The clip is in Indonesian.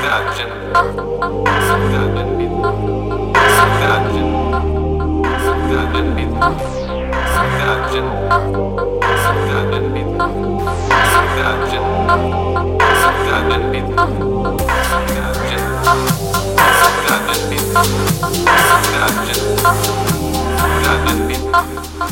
Subtraction. Subtraction bit.